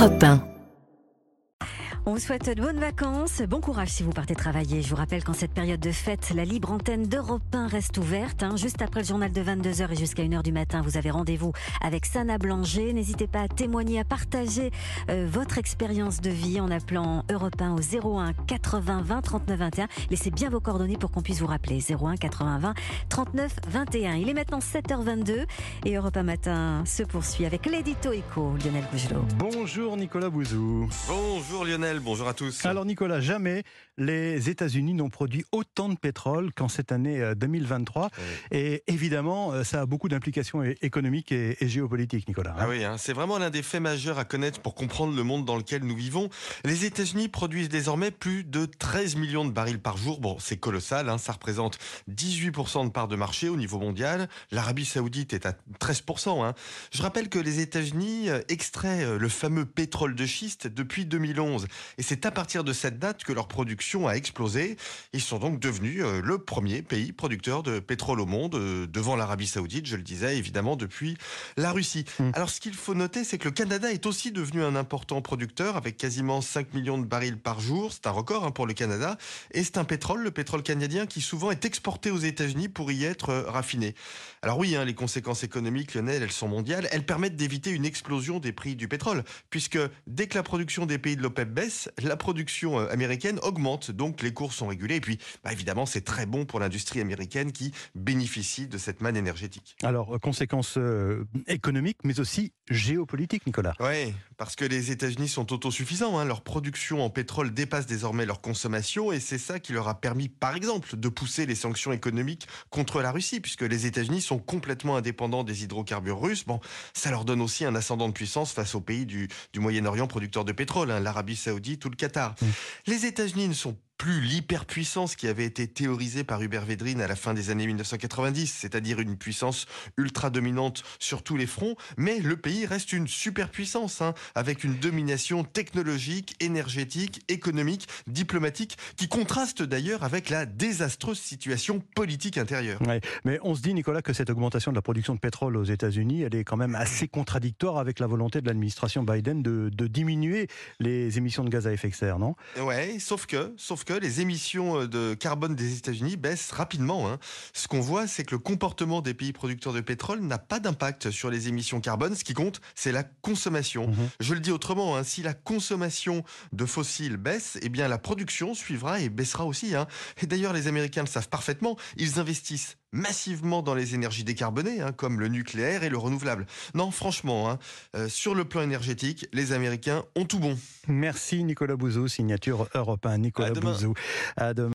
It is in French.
Europe 1. On vous souhaite de bonnes vacances. Bon courage si vous partez travailler. Je vous rappelle qu'en cette période de fête, la libre antenne d'Europe 1 reste ouverte. hein. Juste après le journal de 22h et jusqu'à 1h du matin, vous avez rendez-vous avec Sana Blanger. N'hésitez pas à témoigner, à partager euh, votre expérience de vie en appelant Europe 1 au 01 80 20 39 21. Laissez bien vos coordonnées pour qu'on puisse vous rappeler. 01 80 20 39 21. Il est maintenant 7h22 et Europe 1 matin se poursuit avec l'édito éco. Lionel Gougelot. Bonjour Nicolas Bouzou. Bonjour Lionel, bonjour à tous. Alors Nicolas, jamais les États-Unis n'ont produit autant de pétrole qu'en cette année euh, 2023. Et évidemment, euh, ça a beaucoup d'implications économiques et, géopolitiques, Nicolas. hein. Ah oui, hein, c'est vraiment l'un des faits majeurs à connaître pour comprendre le monde dans lequel nous vivons. Les États-Unis produisent désormais plus de 13 millions de barils par jour. Bon, c'est colossal, hein, ça représente 18% de part de marché au niveau mondial. L'Arabie Saoudite est à 13%. hein. Je rappelle que les États-Unis euh, extraient euh, le fameux pétrole de schiste depuis 2011. Et c'est à partir de cette date que leur production a explosé. Ils sont donc devenus euh, le premier pays producteur de pétrole au monde, euh, devant l'Arabie Saoudite, je le disais, évidemment, depuis la Russie. Mm. Alors, ce qu'il faut noter, c'est que le Canada est aussi devenu un important producteur avec quasiment 5 millions de barils par jour. C'est un record hein, pour le Canada. Et c'est un pétrole, le pétrole canadien, qui souvent est exporté aux États-Unis pour y être euh, raffiné. Alors oui, hein, les conséquences économiques, Lionel, elles sont mondiales. Elles permettent d'éviter une explosion des prix du pétrole, puisque dès que la production des pays de l'OPEP baisse, la production euh, américaine augmente, donc les cours sont régulés. Et puis, bah, évidemment, c'est très bon pour l'industrie américaine qui bénéficie de cette manne énergétique. Alors, euh, conséquences euh, économiques, mais aussi géopolitiques, Nicolas. Oui, parce que les États-Unis sont autosuffisants. hein. Leur production en pétrole dépasse désormais leur consommation et c'est ça qui leur a permis, par exemple, de pousser les sanctions économiques contre la Russie, puisque les États-Unis sont complètement indépendants des hydrocarbures russes. Bon, ça leur donne aussi un ascendant de puissance face aux pays du, du Moyen-Orient producteurs de pétrole, hein, l'Arabie Saoudite ou le Qatar. Mm. Les États-Unis ne sont plus l'hyperpuissance qui avait été théorisée par Hubert Védrine à la fin des années 1990, c'est-à-dire une puissance ultra dominante sur tous les fronts, mais le pays reste une superpuissance, hein, avec une domination technologique, énergétique, économique, diplomatique, qui contraste d'ailleurs avec la désastreuse situation politique intérieure. Ouais. Mais on se dit, Nicolas, que cette augmentation de la production de pétrole aux États-Unis, elle est quand même assez contradictoire avec la volonté de l'administration Biden de, de diminuer les émissions de gaz à effet de serre, non? Ouais, sauf que, sauf que les émissions euh, de carbone des États-Unis baissent rapidement. hein. Ce qu'on voit, c'est que le comportement des pays producteurs de pétrole n'a pas d'impact sur les émissions carbone. Ce qui compte, c'est la consommation. Mhm. Je le dis autrement, hein, si la consommation de fossiles baisse, eh bien la production suivra et baissera aussi. hein. Et d'ailleurs, les Américains le savent parfaitement. Ils investissent massivement dans les énergies décarbonées, hein, comme le nucléaire et le renouvelable. Non, franchement, hein, euh, sur le plan énergétique, les Américains ont tout bon. Merci Nicolas Bouzou, signature Europe 1. Nicolas À. Bouzou. À demain.